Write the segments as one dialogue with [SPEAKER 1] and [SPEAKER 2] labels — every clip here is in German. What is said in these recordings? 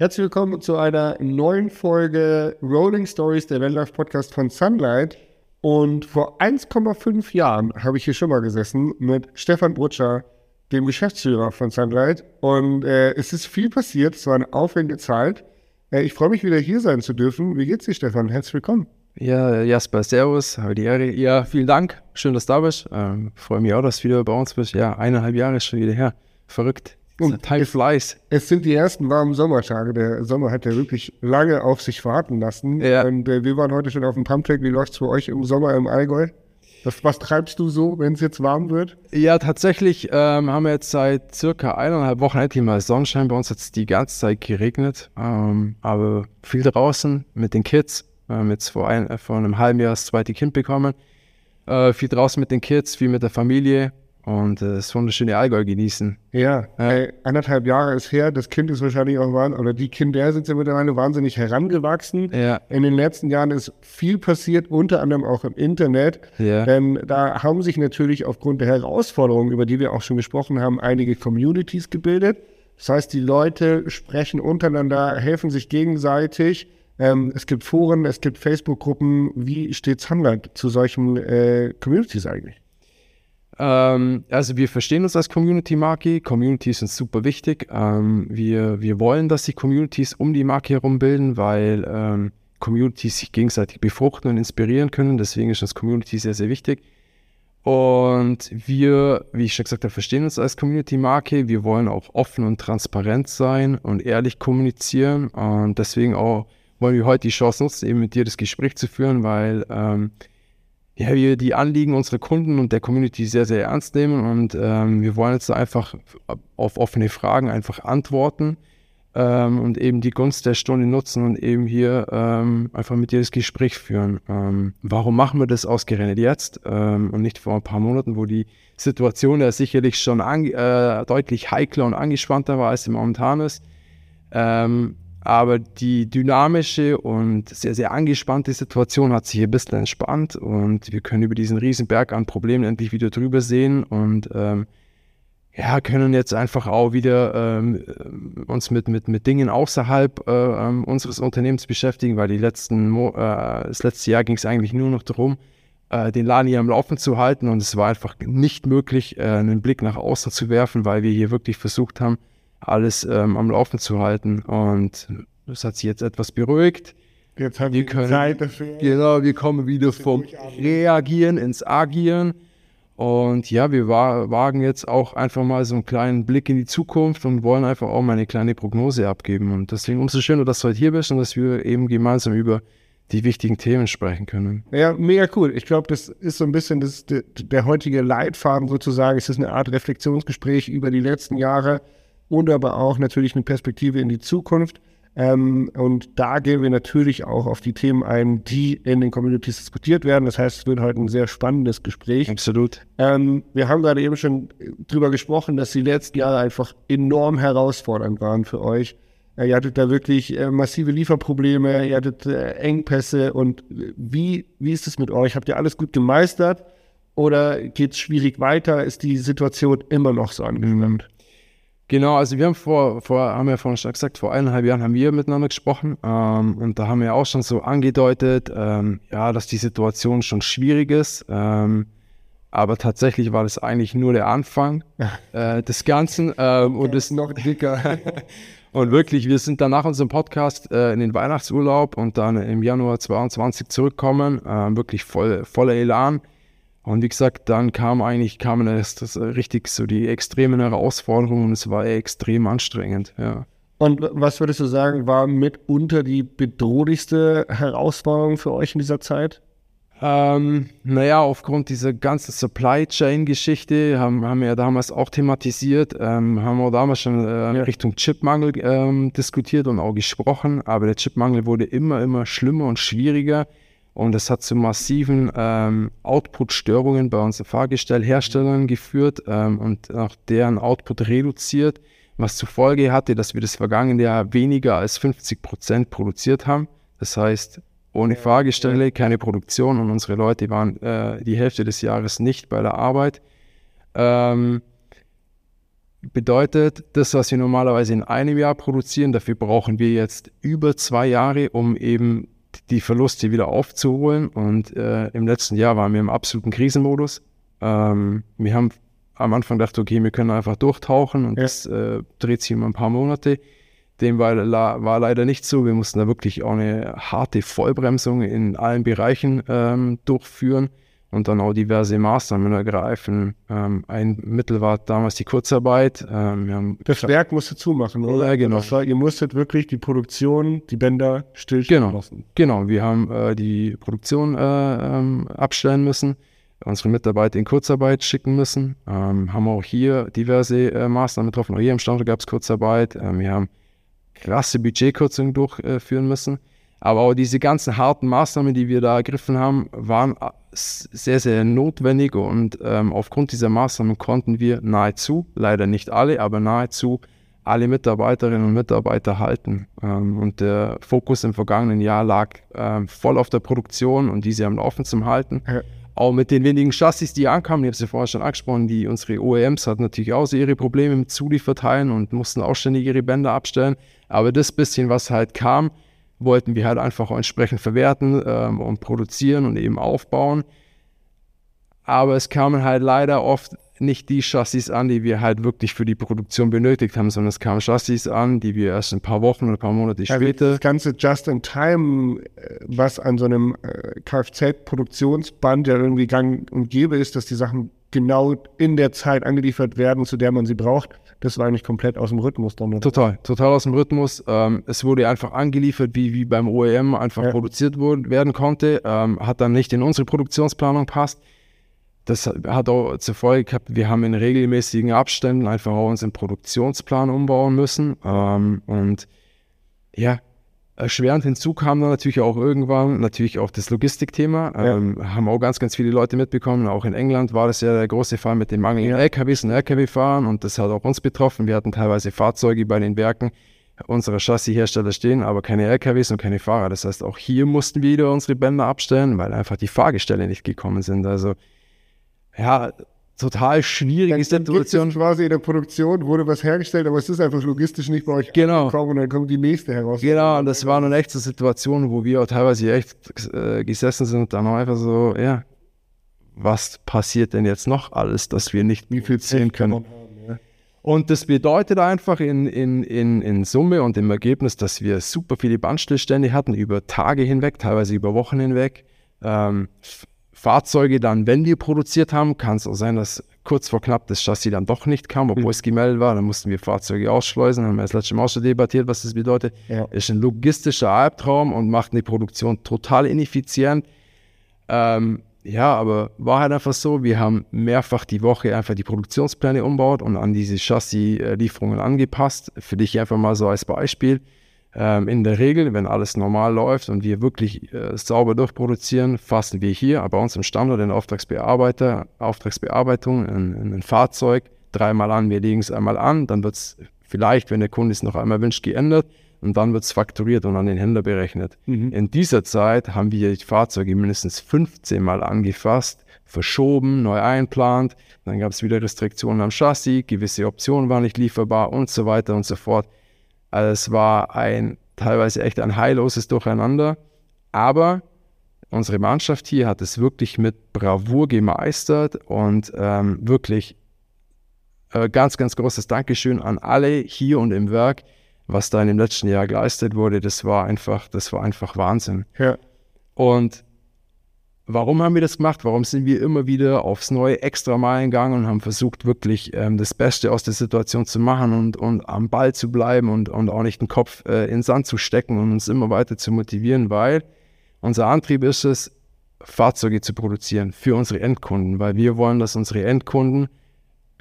[SPEAKER 1] Herzlich willkommen zu einer neuen Folge Rolling Stories, der Welllife Podcast von Sunlight. Und vor 1,5 Jahren habe ich hier schon mal gesessen mit Stefan Brutscher, dem Geschäftsführer von Sunlight. Und äh, es ist viel passiert, es war eine aufregende Zeit. Äh, ich freue mich wieder hier sein zu dürfen. Wie geht's dir, Stefan? Herzlich willkommen.
[SPEAKER 2] Ja, Jasper, Servus, habe die Ehre. Ja, vielen Dank, schön, dass du da bist. Ähm, freue mich auch, dass du wieder bei uns bist. Ja, eineinhalb Jahre ist schon wieder her. Verrückt.
[SPEAKER 1] Und Time flies. Es sind die ersten warmen Sommertage. Der Sommer hat ja wirklich lange auf sich warten lassen. Ja. Und äh, wir waren heute schon auf dem Pumptrack. Wie läuft es für euch im Sommer im Allgäu? Was, was treibst du so, wenn es jetzt warm wird?
[SPEAKER 2] Ja, tatsächlich ähm, haben wir jetzt seit circa eineinhalb Wochen endlich mal Sonnenschein. Bei uns hat es die ganze Zeit geregnet. Ähm, aber viel draußen mit den Kids. Wir haben jetzt vor, ein, vor einem halben Jahr das zweite Kind bekommen. Äh, viel draußen mit den Kids, viel mit der Familie und äh, das wunderschöne Allgäu genießen.
[SPEAKER 1] Ja, ja. Anderthalb Jahre ist her, das Kind ist wahrscheinlich auch, oder die Kinder sind ja mittlerweile wahnsinnig herangewachsen. Ja. In den letzten Jahren ist viel passiert, unter anderem auch im Internet. Ja. Ähm, da haben sich natürlich aufgrund der Herausforderungen, über die wir auch schon gesprochen haben, einige Communities gebildet. Das heißt, die Leute sprechen untereinander, helfen sich gegenseitig. Ähm, es gibt Foren, es gibt Facebook-Gruppen. Wie steht Sunlight zu solchen äh, Communities eigentlich?
[SPEAKER 2] Ähm, also wir verstehen uns als Community-Marke. Communities sind super wichtig. Ähm, wir, wir wollen, dass die Communities um die Marke herum bilden, weil ähm, Communities sich gegenseitig befruchten und inspirieren können. Deswegen ist das Community sehr, sehr wichtig. Und wir, wie ich schon gesagt habe, verstehen uns als Community-Marke. Wir wollen auch offen und transparent sein und ehrlich kommunizieren. Und deswegen auch wollen wir heute die Chance nutzen, eben mit dir das Gespräch zu führen, weil ähm, ja, wir die Anliegen unserer Kunden und der Community sehr, sehr ernst nehmen und ähm, wir wollen jetzt einfach auf offene Fragen einfach antworten ähm, und eben die Gunst der Stunde nutzen und eben hier ähm, einfach mit dir das Gespräch führen. Ähm, warum machen wir das ausgerechnet jetzt ähm, und nicht vor ein paar Monaten, wo die Situation ja sicherlich schon äh, deutlich heikler und angespannter war, als sie momentan ist. Aber die dynamische und sehr, sehr angespannte Situation hat sich hier ein bisschen entspannt und wir können über diesen riesen Berg an Problemen endlich wieder drüber sehen und ähm, ja, können jetzt einfach auch wieder ähm, uns mit, mit, mit Dingen außerhalb äh, ähm, unseres Unternehmens beschäftigen, weil die letzten Mo äh, das letzte Jahr ging es eigentlich nur noch darum, äh, den Laden hier am Laufen zu halten und es war einfach nicht möglich, äh, einen Blick nach außen zu werfen, weil wir hier wirklich versucht haben, alles ähm, am Laufen zu halten. Und das hat sich jetzt etwas beruhigt.
[SPEAKER 1] Jetzt haben wir können, Zeit dafür.
[SPEAKER 2] Genau, wir kommen wieder vom Reagieren ins Agieren. Und ja, wir wagen jetzt auch einfach mal so einen kleinen Blick in die Zukunft und wollen einfach auch mal eine kleine Prognose abgeben. Und deswegen umso schöner, dass du heute hier bist und dass wir eben gemeinsam über die wichtigen Themen sprechen können.
[SPEAKER 1] Ja, mega cool. Ich glaube, das ist so ein bisschen das, der, der heutige Leitfaden sozusagen. Es ist eine Art Reflexionsgespräch über die letzten Jahre und aber auch natürlich eine Perspektive in die Zukunft. Ähm, und da gehen wir natürlich auch auf die Themen ein, die in den Communities diskutiert werden. Das heißt, es wird heute ein sehr spannendes Gespräch.
[SPEAKER 2] Absolut.
[SPEAKER 1] Ähm, wir haben gerade eben schon drüber gesprochen, dass die letzten Jahre einfach enorm herausfordernd waren für euch. Äh, ihr hattet da wirklich äh, massive Lieferprobleme, ihr hattet äh, Engpässe. Und wie, wie ist es mit euch? Habt ihr alles gut gemeistert? Oder geht es schwierig weiter? Ist die Situation immer noch so angespannt?
[SPEAKER 2] Genau, also wir haben vor, vor haben ja vorhin schon gesagt, vor eineinhalb Jahren haben wir miteinander gesprochen ähm, und da haben wir auch schon so angedeutet, ähm, ja, dass die Situation schon schwierig ist. Ähm, aber tatsächlich war das eigentlich nur der Anfang äh, des Ganzen ähm, und ist noch dicker. und wirklich, wir sind dann nach unserem Podcast äh, in den Weihnachtsurlaub und dann im Januar 22 zurückkommen, äh, wirklich voll, voller Elan. Und wie gesagt, dann kam eigentlich, kamen erst das, richtig so die extremen Herausforderungen und es war extrem anstrengend, ja.
[SPEAKER 1] Und was würdest du sagen, war mitunter die bedrohlichste Herausforderung für euch in dieser Zeit?
[SPEAKER 2] Ähm, naja, aufgrund dieser ganzen Supply Chain-Geschichte haben, haben wir ja damals auch thematisiert, ähm, haben wir damals schon äh, ja. Richtung Chipmangel ähm, diskutiert und auch gesprochen, aber der Chipmangel wurde immer, immer schlimmer und schwieriger. Und es hat zu massiven ähm, Output-Störungen bei unseren Fahrgestellherstellern geführt ähm, und auch deren Output reduziert, was zur Folge hatte, dass wir das vergangene Jahr weniger als 50 Prozent produziert haben. Das heißt, ohne Fahrgestelle keine Produktion und unsere Leute waren äh, die Hälfte des Jahres nicht bei der Arbeit. Ähm, bedeutet, das, was wir normalerweise in einem Jahr produzieren, dafür brauchen wir jetzt über zwei Jahre, um eben die Verluste wieder aufzuholen. Und äh, im letzten Jahr waren wir im absoluten Krisenmodus. Ähm, wir haben am Anfang gedacht, okay, wir können einfach durchtauchen und ja. das äh, dreht sich immer ein paar Monate. Dem war, war, leider nicht so. Wir mussten da wirklich auch eine harte Vollbremsung in allen Bereichen ähm, durchführen und dann auch diverse Maßnahmen ergreifen. Ähm, ein Mittel war damals die Kurzarbeit.
[SPEAKER 1] Ähm, das Werk musste zumachen, oder? Ja, genau. War, ihr musstet wirklich die Produktion, die Bänder stillstellen
[SPEAKER 2] genau, lassen. Genau, wir haben äh, die Produktion äh, ähm, abstellen müssen, unsere Mitarbeiter in Kurzarbeit schicken müssen. Ähm, haben auch hier diverse äh, Maßnahmen getroffen. Auch hier im Standort gab es Kurzarbeit. Ähm, wir haben krasse Budgetkürzungen durchführen müssen. Aber auch diese ganzen harten Maßnahmen, die wir da ergriffen haben, waren sehr, sehr notwendig und ähm, aufgrund dieser Maßnahmen konnten wir nahezu, leider nicht alle, aber nahezu alle Mitarbeiterinnen und Mitarbeiter halten. Ähm, und der Fokus im vergangenen Jahr lag ähm, voll auf der Produktion und diese am Laufen zum Halten. Ja. Auch mit den wenigen Chassis, die ankamen, ich habe es ja vorher schon angesprochen, die unsere OEMs hatten natürlich auch so ihre Probleme mit Zulieferteilen und mussten auch ständig ihre Bänder abstellen. Aber das bisschen, was halt kam, wollten wir halt einfach entsprechend verwerten ähm, und produzieren und eben aufbauen. Aber es kamen halt leider oft nicht die Chassis an, die wir halt wirklich für die Produktion benötigt haben, sondern es kamen Chassis an, die wir erst ein paar Wochen oder ein paar Monate also später.
[SPEAKER 1] Das ganze Just-in-Time, äh, was an so einem äh, Kfz-Produktionsband ja irgendwie gang und gäbe ist, dass die Sachen genau in der Zeit angeliefert werden, zu der man sie braucht. Das war eigentlich komplett aus dem Rhythmus
[SPEAKER 2] dann. Total, total aus dem Rhythmus. Ähm, es wurde einfach angeliefert, wie, wie beim OEM einfach ja. produziert wurde, werden konnte. Ähm, hat dann nicht in unsere Produktionsplanung passt. Das hat auch zur Folge gehabt, wir haben in regelmäßigen Abständen einfach auch unseren Produktionsplan umbauen müssen. Ähm, und ja, Erschwerend hinzu kam dann natürlich auch irgendwann natürlich auch das Logistikthema. Ja. Ähm, haben auch ganz, ganz viele Leute mitbekommen. Auch in England war das ja der große Fall mit dem Mangel an LKWs und LKW-Fahrern und das hat auch uns betroffen. Wir hatten teilweise Fahrzeuge bei den Werken unserer Chassishersteller stehen, aber keine LKWs und keine Fahrer. Das heißt, auch hier mussten wir wieder unsere Bänder abstellen, weil einfach die Fahrgestelle nicht gekommen sind. Also ja, total schwierige dann, Situation.
[SPEAKER 1] Dann quasi in der Produktion wurde was hergestellt, aber es ist einfach logistisch nicht bei euch
[SPEAKER 2] genau.
[SPEAKER 1] und dann kommt die nächste heraus.
[SPEAKER 2] Genau, und das war eine echte Situation, wo wir auch teilweise echt äh, gesessen sind und dann auch einfach so, ja, was passiert denn jetzt noch alles, dass wir nicht wie viel zählen können. Und das bedeutet einfach in, in, in, in Summe und im Ergebnis, dass wir super viele Bandstillstände hatten, über Tage hinweg, teilweise über Wochen hinweg. Ähm, Fahrzeuge dann, wenn wir produziert haben, kann es auch sein, dass kurz vor knapp das Chassis dann doch nicht kam, obwohl mhm. es gemeldet war. Dann mussten wir Fahrzeuge ausschleusen, haben wir das letzte Mal schon debattiert, was das bedeutet. Ja. Ist ein logistischer Albtraum und macht eine Produktion total ineffizient. Ähm, ja, aber war halt einfach so, wir haben mehrfach die Woche einfach die Produktionspläne umbaut und an diese Chassis-Lieferungen angepasst. Für dich einfach mal so als Beispiel. Ähm, in der Regel, wenn alles normal läuft und wir wirklich äh, sauber durchproduzieren, fassen wir hier bei uns im Standort in Auftragsbearbeiter, Auftragsbearbeitung ein, ein Fahrzeug dreimal an. Wir legen es einmal an, dann wird es vielleicht, wenn der Kunde es noch einmal wünscht, geändert und dann wird es fakturiert und an den Händler berechnet. Mhm. In dieser Zeit haben wir die Fahrzeuge mindestens 15 Mal angefasst, verschoben, neu einplant, dann gab es wieder Restriktionen am Chassis, gewisse Optionen waren nicht lieferbar und so weiter und so fort. Also es war ein teilweise echt ein heilloses Durcheinander, aber unsere Mannschaft hier hat es wirklich mit Bravour gemeistert und ähm, wirklich äh, ganz, ganz großes Dankeschön an alle hier und im Werk, was da in dem letzten Jahr geleistet wurde. Das war einfach, das war einfach Wahnsinn. Ja. Und Warum haben wir das gemacht? Warum sind wir immer wieder aufs Neue extra Meilen gegangen und haben versucht, wirklich ähm, das Beste aus der Situation zu machen und, und am Ball zu bleiben und, und auch nicht den Kopf äh, in den Sand zu stecken und uns immer weiter zu motivieren, weil unser Antrieb ist es, Fahrzeuge zu produzieren für unsere Endkunden, weil wir wollen, dass unsere Endkunden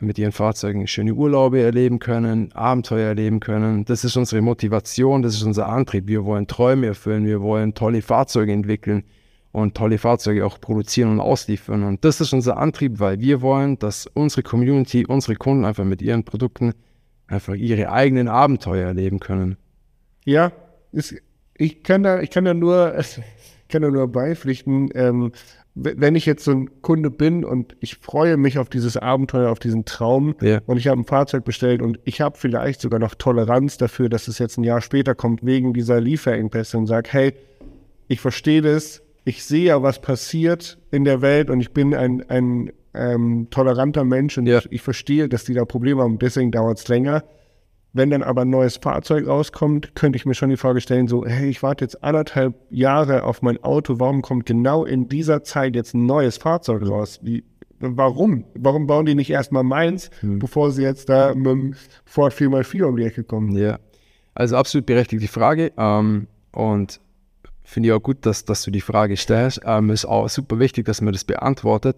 [SPEAKER 2] mit ihren Fahrzeugen schöne Urlaube erleben können, Abenteuer erleben können. Das ist unsere Motivation, das ist unser Antrieb. Wir wollen Träume erfüllen, wir wollen tolle Fahrzeuge entwickeln und tolle Fahrzeuge auch produzieren und ausliefern. Und das ist unser Antrieb, weil wir wollen, dass unsere Community, unsere Kunden einfach mit ihren Produkten einfach ihre eigenen Abenteuer erleben können.
[SPEAKER 1] Ja, ist, ich kann da, ich kann da nur, kann da nur beipflichten. Ähm, wenn ich jetzt so ein Kunde bin und ich freue mich auf dieses Abenteuer, auf diesen Traum ja. und ich habe ein Fahrzeug bestellt und ich habe vielleicht sogar noch Toleranz dafür, dass es jetzt ein Jahr später kommt wegen dieser Lieferengpässe und sage, hey, ich verstehe das, ich sehe ja, was passiert in der Welt und ich bin ein, ein ähm, toleranter Mensch und ja. ich, ich, verstehe, dass die da Probleme haben, deswegen dauert es länger. Wenn dann aber ein neues Fahrzeug rauskommt, könnte ich mir schon die Frage stellen, so, hey, ich warte jetzt anderthalb Jahre auf mein Auto, warum kommt genau in dieser Zeit jetzt ein neues Fahrzeug raus? Wie, warum? Warum bauen die nicht erstmal meins, hm. bevor sie jetzt da mit dem Ford 4x4 um die Ecke kommen?
[SPEAKER 2] Ja, also absolut berechtigte Frage. Ähm, und finde ich auch gut, dass, dass du die Frage stellst. Ähm, ist auch super wichtig, dass man das beantwortet.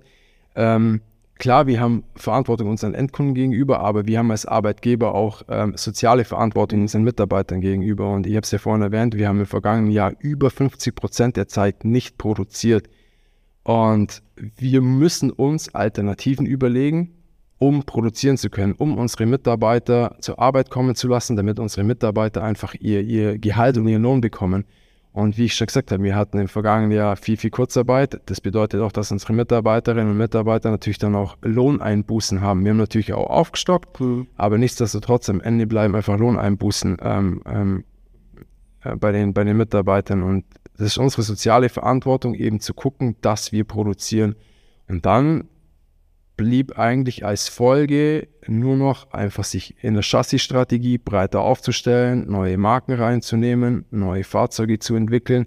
[SPEAKER 2] Ähm, klar, wir haben Verantwortung unseren Endkunden gegenüber, aber wir haben als Arbeitgeber auch ähm, soziale Verantwortung unseren Mitarbeitern gegenüber. Und ich habe es ja vorhin erwähnt, wir haben im vergangenen Jahr über 50 Prozent der Zeit nicht produziert. Und wir müssen uns Alternativen überlegen, um produzieren zu können, um unsere Mitarbeiter zur Arbeit kommen zu lassen, damit unsere Mitarbeiter einfach ihr, ihr Gehalt und ihren Lohn bekommen. Und wie ich schon gesagt habe, wir hatten im vergangenen Jahr viel, viel Kurzarbeit. Das bedeutet auch, dass unsere Mitarbeiterinnen und Mitarbeiter natürlich dann auch Lohneinbußen haben. Wir haben natürlich auch aufgestockt, mhm. aber nichtsdestotrotz am Ende bleiben einfach Lohneinbußen ähm, ähm, äh, bei, den, bei den Mitarbeitern. Und das ist unsere soziale Verantwortung, eben zu gucken, dass wir produzieren. Und dann blieb eigentlich als Folge nur noch einfach sich in der Chassisstrategie breiter aufzustellen, neue Marken reinzunehmen, neue Fahrzeuge zu entwickeln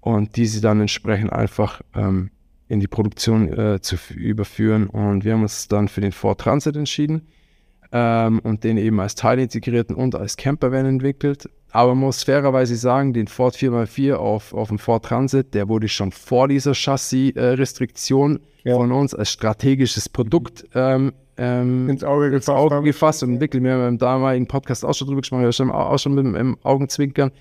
[SPEAKER 2] und diese dann entsprechend einfach ähm, in die Produktion äh, zu überführen. Und wir haben uns dann für den Ford Transit entschieden ähm, und den eben als teilintegrierten und als Campervan entwickelt. Aber man muss fairerweise sagen, den Ford 4x4 auf, auf dem Ford Transit, der wurde schon vor dieser Chassis-Restriktion ja. von uns als strategisches Produkt ähm, ähm, ins Auge gefasst, ins Auge gefasst und entwickelt. Wir haben im damaligen Podcast auch schon drüber gesprochen, wir haben auch schon mit dem Augenzwinkern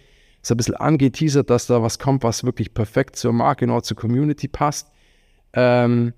[SPEAKER 2] so ein bisschen angeteasert, dass da was kommt, was wirklich perfekt zur Marke und auch zur Community passt. Ähm,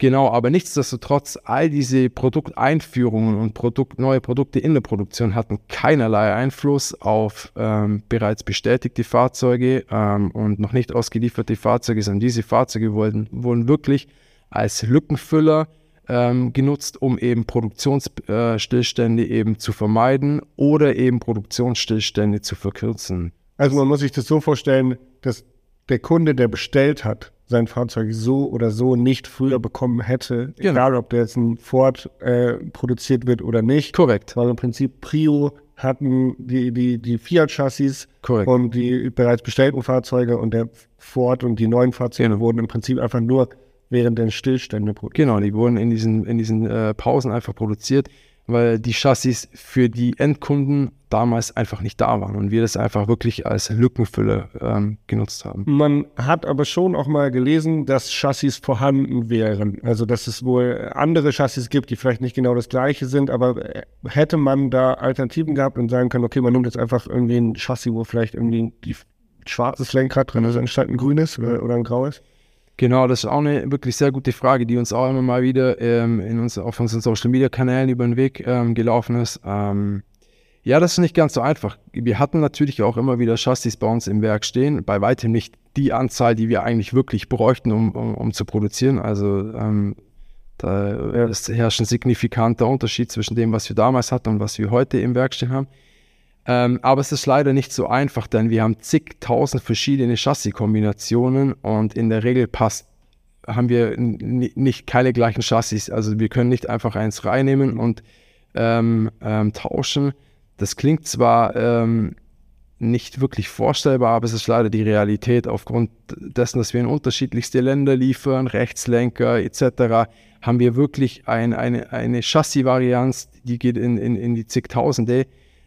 [SPEAKER 2] Genau, aber nichtsdestotrotz, all diese Produkteinführungen und Produkt, neue Produkte in der Produktion hatten keinerlei Einfluss auf ähm, bereits bestätigte Fahrzeuge ähm, und noch nicht ausgelieferte Fahrzeuge, sondern diese Fahrzeuge wurden, wurden wirklich als Lückenfüller ähm, genutzt, um eben Produktionsstillstände äh, eben zu vermeiden oder eben Produktionsstillstände zu verkürzen.
[SPEAKER 1] Also man muss sich das so vorstellen, dass der Kunde, der bestellt hat, sein Fahrzeug so oder so nicht früher bekommen hätte, genau. egal ob der jetzt ein Ford äh, produziert wird oder nicht.
[SPEAKER 2] Korrekt.
[SPEAKER 1] Weil im Prinzip Prio hatten die, die, die Fiat-Chassis und die bereits bestellten Fahrzeuge und der Ford und die neuen Fahrzeuge genau. wurden im Prinzip einfach nur während der Stillstände
[SPEAKER 2] produziert. Genau, die wurden in diesen, in diesen äh, Pausen einfach produziert weil die Chassis für die Endkunden damals einfach nicht da waren und wir das einfach wirklich als Lückenfüller ähm, genutzt haben.
[SPEAKER 1] Man hat aber schon auch mal gelesen, dass Chassis vorhanden wären. Also dass es wohl andere Chassis gibt, die vielleicht nicht genau das gleiche sind, aber äh, hätte man da Alternativen gehabt und sagen können, okay, man nimmt jetzt einfach irgendwie ein Chassis, wo vielleicht irgendwie ein schwarzes Lenkrad drin ist, anstatt ein grünes oder, oder ein graues?
[SPEAKER 2] Genau, das ist auch eine wirklich sehr gute Frage, die uns auch immer mal wieder ähm, in uns, auf unseren Social Media Kanälen über den Weg ähm, gelaufen ist. Ähm, ja, das ist nicht ganz so einfach. Wir hatten natürlich auch immer wieder Chassis bei uns im Werk stehen, bei weitem nicht die Anzahl, die wir eigentlich wirklich bräuchten, um, um, um zu produzieren. Also ähm, da herrscht ein signifikanter Unterschied zwischen dem, was wir damals hatten und was wir heute im Werk stehen haben. Ähm, aber es ist leider nicht so einfach, denn wir haben zigtausend verschiedene Chassis-Kombinationen und in der Regel passt, haben wir nicht keine gleichen Chassis. Also wir können nicht einfach eins reinnehmen und ähm, ähm, tauschen. Das klingt zwar ähm, nicht wirklich vorstellbar, aber es ist leider die Realität aufgrund dessen, dass wir in unterschiedlichste Länder liefern, Rechtslenker etc., haben wir wirklich ein, eine, eine Chassis-Varianz, die geht in, in, in die zigtausende.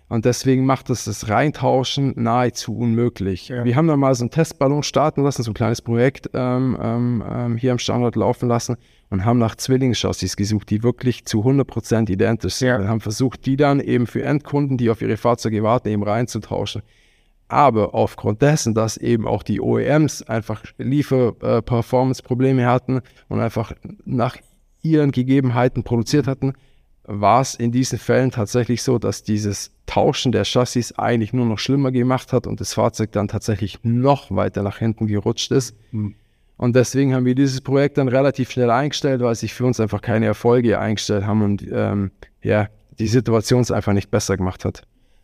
[SPEAKER 2] Und deswegen macht es das Reintauschen nahezu unmöglich. Ja. Wir haben dann mal so einen Testballon starten lassen, so ein kleines Projekt ähm, ähm, ähm hier am Standort laufen lassen und haben nach Zwillingschassis gesucht, die wirklich zu 100% identisch sind. Ja. Wir haben versucht, die dann eben für Endkunden, die auf ihre Fahrzeuge warten, eben reinzutauschen. Aber aufgrund dessen, dass eben auch die OEMs einfach Liefer-Performance-Probleme hatten und einfach nach ihren Gegebenheiten produziert hatten, war es in diesen Fällen tatsächlich so, dass dieses Tauschen der Chassis eigentlich nur noch schlimmer gemacht hat und das Fahrzeug dann tatsächlich noch weiter nach hinten gerutscht ist. Mhm. Und deswegen haben wir dieses Projekt dann relativ schnell eingestellt, weil sich für uns einfach keine Erfolge eingestellt haben und ähm, ja, die Situation es einfach nicht besser gemacht hat.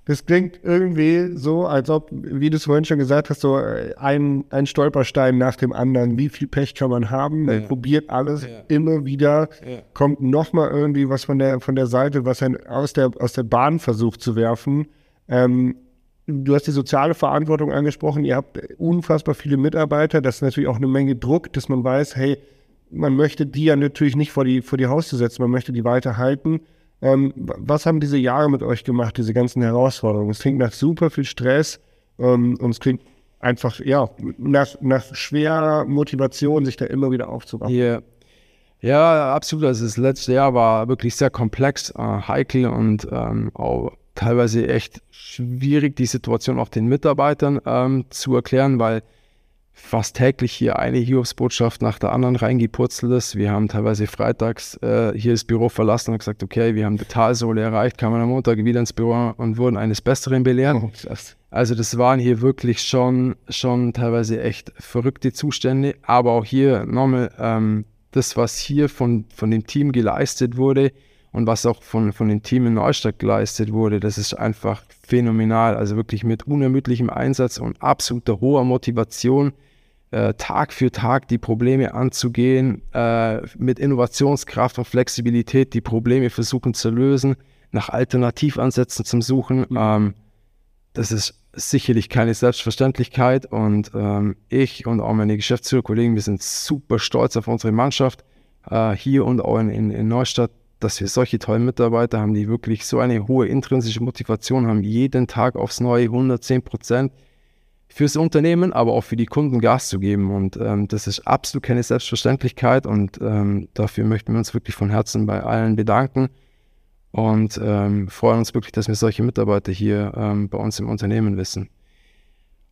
[SPEAKER 1] Das klingt irgendwie so, als ob, wie du es vorhin schon gesagt hast, so äh, ein, ein Stolperstein nach dem anderen. Wie viel Pech kann man haben? Man ja. probiert alles ja. immer wieder, ja. kommt nochmal irgendwie was von der, von der Seite, was einen aus der, aus der Bahn versucht zu werfen. Ähm, du hast die soziale Verantwortung angesprochen. Ihr habt unfassbar viele Mitarbeiter. Das ist natürlich auch eine Menge Druck, dass man weiß, hey, man möchte die ja natürlich nicht vor die, vor die Haustür setzen, man möchte die weiterhalten. Ähm, was haben diese Jahre mit euch gemacht, diese ganzen Herausforderungen? Es klingt nach super viel Stress ähm, und es klingt einfach, ja, nach, nach schwerer Motivation, sich da immer wieder aufzubauen.
[SPEAKER 2] Yeah. Ja, absolut. Also das letzte Jahr war wirklich sehr komplex, äh, heikel und ähm, auch teilweise echt schwierig, die Situation auch den Mitarbeitern ähm, zu erklären, weil fast täglich hier eine Hiobsbotschaft nach der anderen reingepurzelt ist. Wir haben teilweise freitags äh, hier das Büro verlassen und gesagt, okay, wir haben die Talsohle erreicht, kamen am Montag wieder ins Büro und wurden eines Besseren belehrt. Oh, also das waren hier wirklich schon, schon teilweise echt verrückte Zustände, aber auch hier nochmal ähm, das, was hier von, von dem Team geleistet wurde und was auch von, von dem Team in Neustadt geleistet wurde, das ist einfach phänomenal. Also wirklich mit unermüdlichem Einsatz und absoluter hoher Motivation äh, Tag für Tag die Probleme anzugehen, äh, mit Innovationskraft und Flexibilität die Probleme versuchen zu lösen, nach Alternativansätzen zu suchen. Mhm. Ähm, das ist sicherlich keine Selbstverständlichkeit und ähm, ich und auch meine Geschäftsführerkollegen, wir sind super stolz auf unsere Mannschaft äh, hier und auch in, in, in Neustadt, dass wir solche tollen Mitarbeiter haben, die wirklich so eine hohe intrinsische Motivation haben, jeden Tag aufs Neue 110 Prozent fürs Unternehmen, aber auch für die Kunden Gas zu geben. Und ähm, das ist absolut keine Selbstverständlichkeit und ähm, dafür möchten wir uns wirklich von Herzen bei allen bedanken und ähm, freuen uns wirklich, dass wir solche Mitarbeiter hier ähm, bei uns im Unternehmen wissen.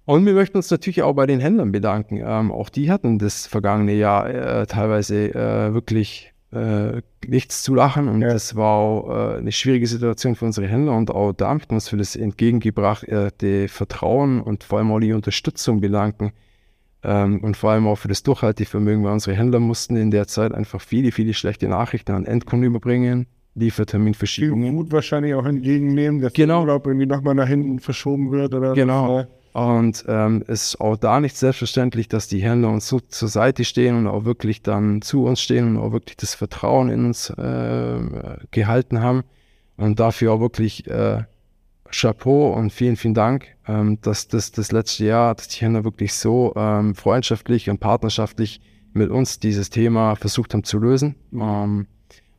[SPEAKER 2] Und wir möchten uns natürlich auch bei den Händlern bedanken. Ähm, auch die hatten das vergangene Jahr äh, teilweise äh, wirklich äh, nichts zu lachen und ja. das war auch äh, eine schwierige Situation für unsere Händler und auch da möchten wir uns für das entgegengebracht, äh, die Vertrauen und vor allem auch die Unterstützung bedanken ähm, und vor allem auch für das Durchhaltevermögen, weil unsere Händler mussten in der Zeit einfach viele, viele schlechte Nachrichten an Endkunden überbringen, Lieferterminverschiebungen.
[SPEAKER 1] Viel Mut wahrscheinlich auch entgegennehmen, dass genau. der Urlaub irgendwie nochmal nach hinten verschoben wird oder
[SPEAKER 2] Genau. Was, und ähm, es ist auch da nicht selbstverständlich, dass die Händler uns so zur Seite stehen und auch wirklich dann zu uns stehen und auch wirklich das Vertrauen in uns äh, gehalten haben. Und dafür auch wirklich äh, Chapeau und vielen, vielen Dank, ähm, dass das, das letzte Jahr, dass die Händler wirklich so ähm, freundschaftlich und partnerschaftlich mit uns dieses Thema versucht haben zu lösen. Ähm,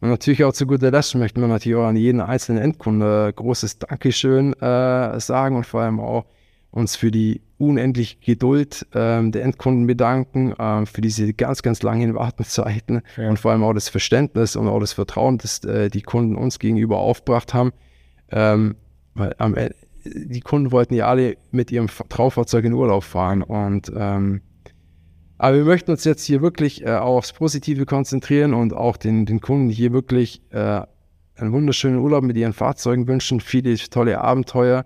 [SPEAKER 2] und natürlich auch zu guter Letzt möchten wir natürlich auch an jeden einzelnen Endkunde großes Dankeschön äh, sagen und vor allem auch uns für die unendliche Geduld ähm, der Endkunden bedanken, ähm, für diese ganz, ganz langen Wartezeiten ja. und vor allem auch das Verständnis und auch das Vertrauen, das äh, die Kunden uns gegenüber aufgebracht haben. Ähm, weil am Ende, die Kunden wollten ja alle mit ihrem Traufahrzeug in Urlaub fahren und ähm, aber wir möchten uns jetzt hier wirklich äh, auch aufs Positive konzentrieren und auch den, den Kunden hier wirklich äh, einen wunderschönen Urlaub mit ihren Fahrzeugen wünschen, viele tolle Abenteuer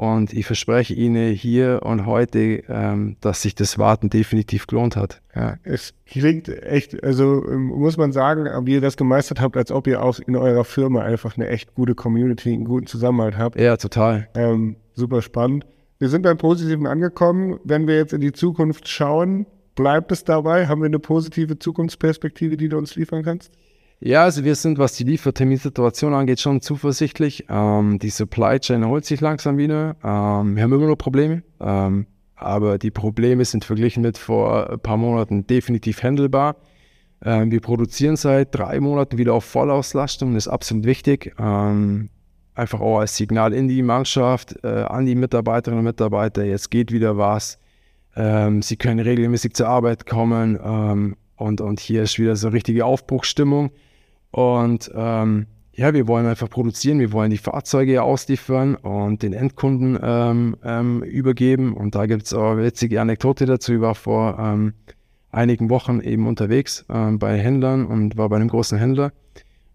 [SPEAKER 2] und ich verspreche Ihnen hier und heute, ähm, dass sich das Warten definitiv gelohnt hat.
[SPEAKER 1] Ja, es klingt echt, also ähm, muss man sagen, wie ihr das gemeistert habt, als ob ihr auch in eurer Firma einfach eine echt gute Community, einen guten Zusammenhalt habt.
[SPEAKER 2] Ja, total.
[SPEAKER 1] Ähm, super spannend. Wir sind beim Positiven angekommen. Wenn wir jetzt in die Zukunft schauen, bleibt es dabei? Haben wir eine positive Zukunftsperspektive, die du uns liefern kannst?
[SPEAKER 2] Ja, also wir sind, was die Lieferterminsituation angeht, schon zuversichtlich. Ähm, die Supply Chain erholt sich langsam wieder. Ähm, wir haben immer noch Probleme, ähm, aber die Probleme sind verglichen mit vor ein paar Monaten definitiv handelbar. Ähm, wir produzieren seit drei Monaten wieder auf Vollauslastung, das ist absolut wichtig. Ähm, einfach auch als Signal in die Mannschaft, äh, an die Mitarbeiterinnen und Mitarbeiter, jetzt geht wieder was. Ähm, sie können regelmäßig zur Arbeit kommen und, und hier ist wieder so richtige Aufbruchsstimmung. Und ähm, ja, wir wollen einfach produzieren, wir wollen die Fahrzeuge ausliefern und den Endkunden ähm, ähm, übergeben. Und da gibt es auch eine witzige Anekdote dazu. Ich war vor ähm, einigen Wochen eben unterwegs ähm, bei Händlern und war bei einem großen Händler.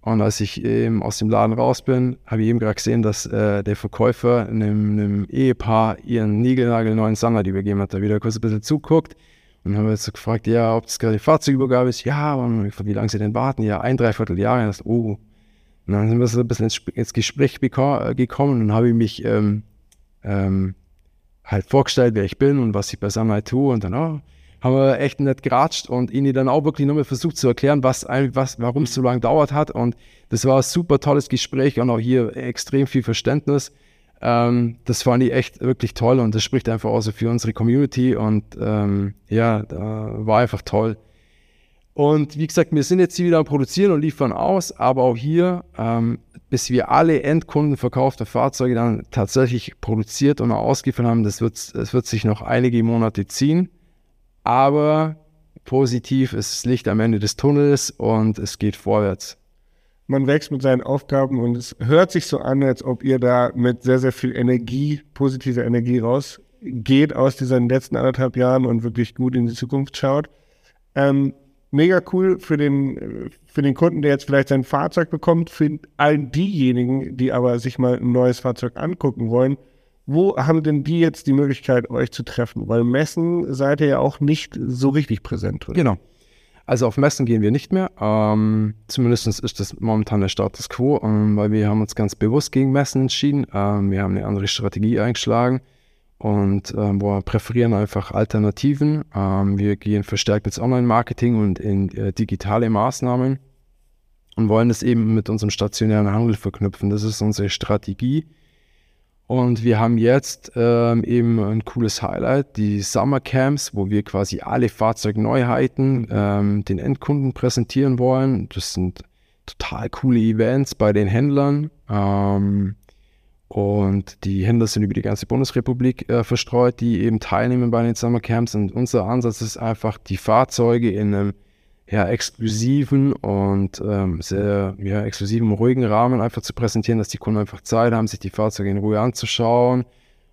[SPEAKER 2] Und als ich eben aus dem Laden raus bin, habe ich eben gerade gesehen, dass äh, der Verkäufer einem, einem, Ehepaar ihren niegelnagelneuen Sammler übergeben hat. Da wieder kurz ein bisschen zuguckt Und haben wir jetzt so gefragt, ja, ob das gerade die Fahrzeugübergabe ist. Ja, wie lange sie denn warten? Ja, ein, dreiviertel Jahre. Und oh. Und dann sind wir so ein bisschen ins, Gespräch äh, gekommen und habe ich mich ähm, ähm, halt vorgestellt, wer ich bin und was ich bei Sunlight tue. Und dann, oh, haben wir echt nett geratscht und ihnen dann auch wirklich nochmal versucht zu erklären, was, was, warum es so lange dauert hat. Und das war ein super tolles Gespräch und auch hier extrem viel Verständnis. Ähm, das fand ich echt wirklich toll und das spricht einfach auch so für unsere Community und ähm, ja, war einfach toll. Und wie gesagt, wir sind jetzt hier wieder am Produzieren und liefern aus, aber auch hier, ähm, bis wir alle Endkunden verkaufte Fahrzeuge dann tatsächlich produziert und ausgeliefert haben, das wird, das wird sich noch einige Monate ziehen. Aber positiv ist das Licht am Ende des Tunnels und es geht vorwärts
[SPEAKER 1] man wächst mit seinen Aufgaben und es hört sich so an, als ob ihr da mit sehr, sehr viel Energie, positiver Energie rausgeht aus diesen letzten anderthalb Jahren und wirklich gut in die Zukunft schaut. Ähm, mega cool für den, für den Kunden, der jetzt vielleicht sein Fahrzeug bekommt, für all diejenigen, die aber sich mal ein neues Fahrzeug angucken wollen. Wo haben denn die jetzt die Möglichkeit, euch zu treffen? Weil Messen seid ihr ja auch nicht so richtig präsent.
[SPEAKER 2] Oder? Genau. Also auf Messen gehen wir nicht mehr. Ähm, zumindest ist das momentan der Status quo, ähm, weil wir haben uns ganz bewusst gegen Messen entschieden. Ähm, wir haben eine andere Strategie eingeschlagen und ähm, wir präferieren einfach Alternativen. Ähm, wir gehen verstärkt ins Online-Marketing und in äh, digitale Maßnahmen und wollen das eben mit unserem stationären Handel verknüpfen. Das ist unsere Strategie. Und wir haben jetzt ähm, eben ein cooles Highlight, die Summer Camps, wo wir quasi alle Fahrzeugneuheiten ähm, den Endkunden präsentieren wollen. Das sind total coole Events bei den Händlern. Ähm, und die Händler sind über die ganze Bundesrepublik äh, verstreut, die eben teilnehmen bei den Summer Camps. Und unser Ansatz ist einfach, die Fahrzeuge in einem ja, exklusiven und ähm, sehr ja, exklusiven, ruhigen Rahmen einfach zu präsentieren, dass die Kunden einfach Zeit haben, sich die Fahrzeuge in Ruhe anzuschauen.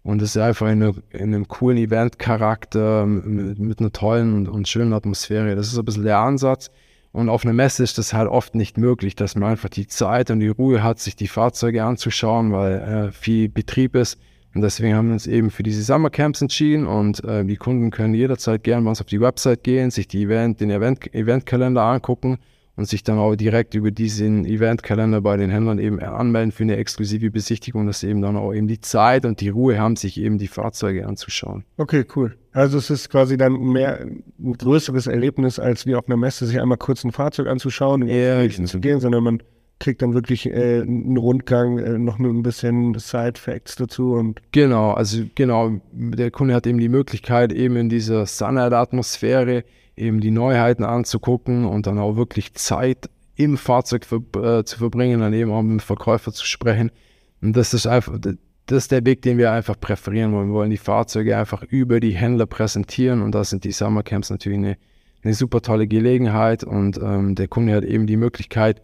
[SPEAKER 2] Und es ist einfach in, eine, in einem coolen Event-Charakter mit, mit, einer tollen und, und, schönen Atmosphäre. Das ist ein bisschen der Ansatz. Und auf einer Messe ist das halt oft nicht möglich, dass man einfach die Zeit und die Ruhe hat, sich die Fahrzeuge anzuschauen, weil äh, viel Betrieb ist. Und deswegen haben wir uns eben für diese Summercamps entschieden und äh, die Kunden können jederzeit gerne bei uns auf die Website gehen, sich die Event, den Event, Eventkalender angucken und sich dann auch direkt über diesen Eventkalender bei den Händlern eben anmelden für eine exklusive Besichtigung, dass sie eben dann auch eben die Zeit und die Ruhe haben, sich eben die Fahrzeuge anzuschauen.
[SPEAKER 1] Okay, cool. Also es ist quasi dann mehr ein größeres Erlebnis, als wie auf einer Messe sich einmal kurz ein Fahrzeug anzuschauen,
[SPEAKER 2] ja, zu
[SPEAKER 1] gehen, sondern man kriegt dann wirklich äh, einen Rundgang, äh, noch mit ein bisschen Side-Facts dazu. Und
[SPEAKER 2] genau, also genau, der Kunde hat eben die Möglichkeit, eben in dieser Sunlight-Atmosphäre eben die Neuheiten anzugucken und dann auch wirklich Zeit im Fahrzeug für, äh, zu verbringen, dann eben auch mit dem Verkäufer zu sprechen. Und das ist einfach, das ist der Weg, den wir einfach präferieren wollen. Wir wollen die Fahrzeuge einfach über die Händler präsentieren und da sind die Summercamps natürlich eine, eine super tolle Gelegenheit und ähm, der Kunde hat eben die Möglichkeit,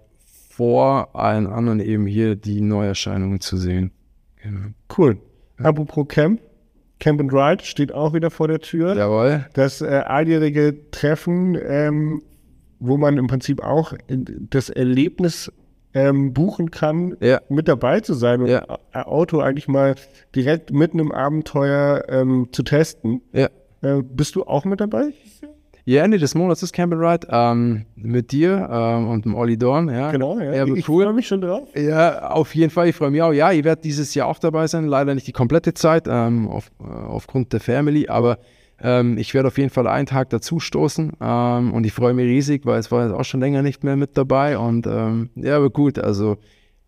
[SPEAKER 2] vor allen anderen eben hier die Neuerscheinungen zu sehen.
[SPEAKER 1] Genau. Cool. Apropos Camp, Camp and Ride steht auch wieder vor der Tür.
[SPEAKER 2] Jawohl.
[SPEAKER 1] Das äh, alljährige Treffen, ähm, wo man im Prinzip auch das Erlebnis ähm, buchen kann, ja. mit dabei zu sein und ja. Auto eigentlich mal direkt mitten im Abenteuer ähm, zu testen.
[SPEAKER 2] Ja.
[SPEAKER 1] Äh, bist du auch mit dabei?
[SPEAKER 2] Ja, Ende des Monats ist Campbell Ride ähm, mit dir ähm, und dem Olli Dorn. Ja.
[SPEAKER 1] Genau, ja. ich cool. freue mich schon drauf.
[SPEAKER 2] Ja, auf jeden Fall. Ich freue mich auch. Ja, ihr werdet dieses Jahr auch dabei sein. Leider nicht die komplette Zeit ähm, auf, äh, aufgrund der Family, aber ähm, ich werde auf jeden Fall einen Tag dazu stoßen ähm, und ich freue mich riesig, weil es war jetzt auch schon länger nicht mehr mit dabei und ähm, ja, aber gut, also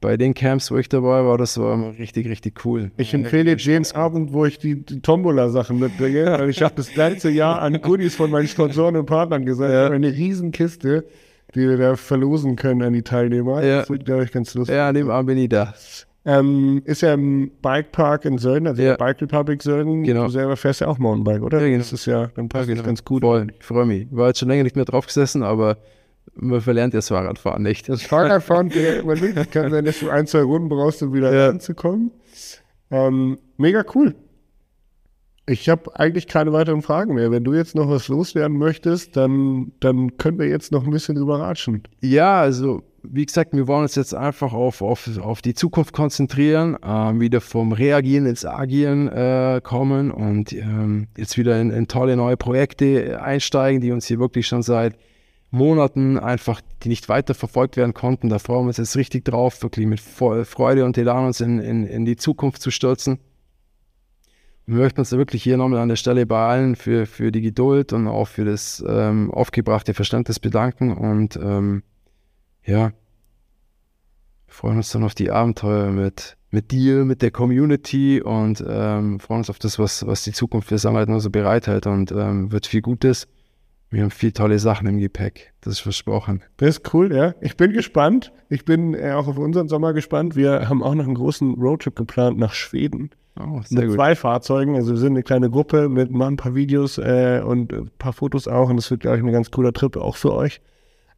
[SPEAKER 2] bei den Camps, wo ich dabei war, das war richtig, richtig cool.
[SPEAKER 1] Ich empfehle James Abend, wo ich die, die Tombola-Sachen mitbringe, weil ich habe das ganze Jahr an Goodies von meinen Sponsoren und Partnern gesagt. Ja. Eine Riesenkiste, die wir da verlosen können an die Teilnehmer.
[SPEAKER 2] Ja. Das wird, glaube ich, ganz lustig. Ja, an dem Abend bin ich da.
[SPEAKER 1] Ähm, ist ja im Bikepark in Sölden, also ja. Bike Republic Sölden.
[SPEAKER 2] Genau.
[SPEAKER 1] Du selber fährst ja auch Mountainbike, oder?
[SPEAKER 2] Ja, genau.
[SPEAKER 1] Das ist ja, dann passt ja, genau. ganz gut.
[SPEAKER 2] Voll, ich freue mich. Ich war jetzt schon länger nicht mehr drauf gesessen, aber man verlernt das Fahrradfahren nicht.
[SPEAKER 1] Das Fahrradfahren man nicht. Kann sein, dass du ein, zwei Runden brauchst, um wieder ja. ranzukommen. Ähm, mega cool. Ich habe eigentlich keine weiteren Fragen mehr. Wenn du jetzt noch was loswerden möchtest, dann, dann können wir jetzt noch ein bisschen drüber ratschen.
[SPEAKER 2] Ja, also wie gesagt, wir wollen uns jetzt einfach auf, auf, auf die Zukunft konzentrieren, äh, wieder vom Reagieren ins Agieren äh, kommen und ähm, jetzt wieder in, in, tolle neue Projekte einsteigen, die uns hier wirklich schon seit Monaten einfach, die nicht weiter verfolgt werden konnten. Da freuen wir uns jetzt richtig drauf, wirklich mit Freude und Elan uns in, in, in die Zukunft zu stürzen. Wir möchten uns wirklich hier nochmal an der Stelle bei allen für, für die Geduld und auch für das ähm, aufgebrachte Verständnis bedanken und ähm, ja, wir freuen uns dann auf die Abenteuer mit, mit dir, mit der Community und ähm, freuen uns auf das, was, was die Zukunft für Sunlight nur so bereithält und ähm, wird viel Gutes. Wir haben viele tolle Sachen im Gepäck, das ist versprochen.
[SPEAKER 1] Das ist cool, ja. Ich bin gespannt. Ich bin äh, auch auf unseren Sommer gespannt. Wir haben auch noch einen großen Roadtrip geplant nach Schweden. Oh, mit gut. zwei Fahrzeugen. Also wir sind eine kleine Gruppe mit mal ein paar Videos äh, und ein paar Fotos auch. Und das wird, glaube ich, ein ganz cooler Trip auch für euch.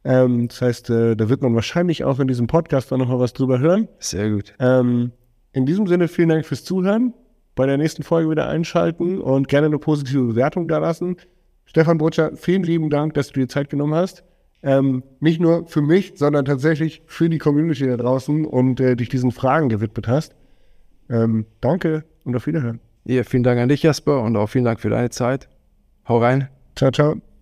[SPEAKER 1] Ähm, das heißt, äh, da wird man wahrscheinlich auch in diesem Podcast dann nochmal was drüber hören.
[SPEAKER 2] Sehr gut.
[SPEAKER 1] Ähm, in diesem Sinne, vielen Dank fürs Zuhören. Bei der nächsten Folge wieder einschalten und gerne eine positive Bewertung da lassen. Stefan Butcher, vielen lieben Dank, dass du dir Zeit genommen hast. Ähm, nicht nur für mich, sondern tatsächlich für die Community da draußen und äh, dich diesen Fragen gewidmet hast. Ähm, danke und auf Wiederhören.
[SPEAKER 2] Ja, vielen Dank an dich, Jasper, und auch vielen Dank für deine Zeit. Hau rein.
[SPEAKER 1] Ciao, ciao.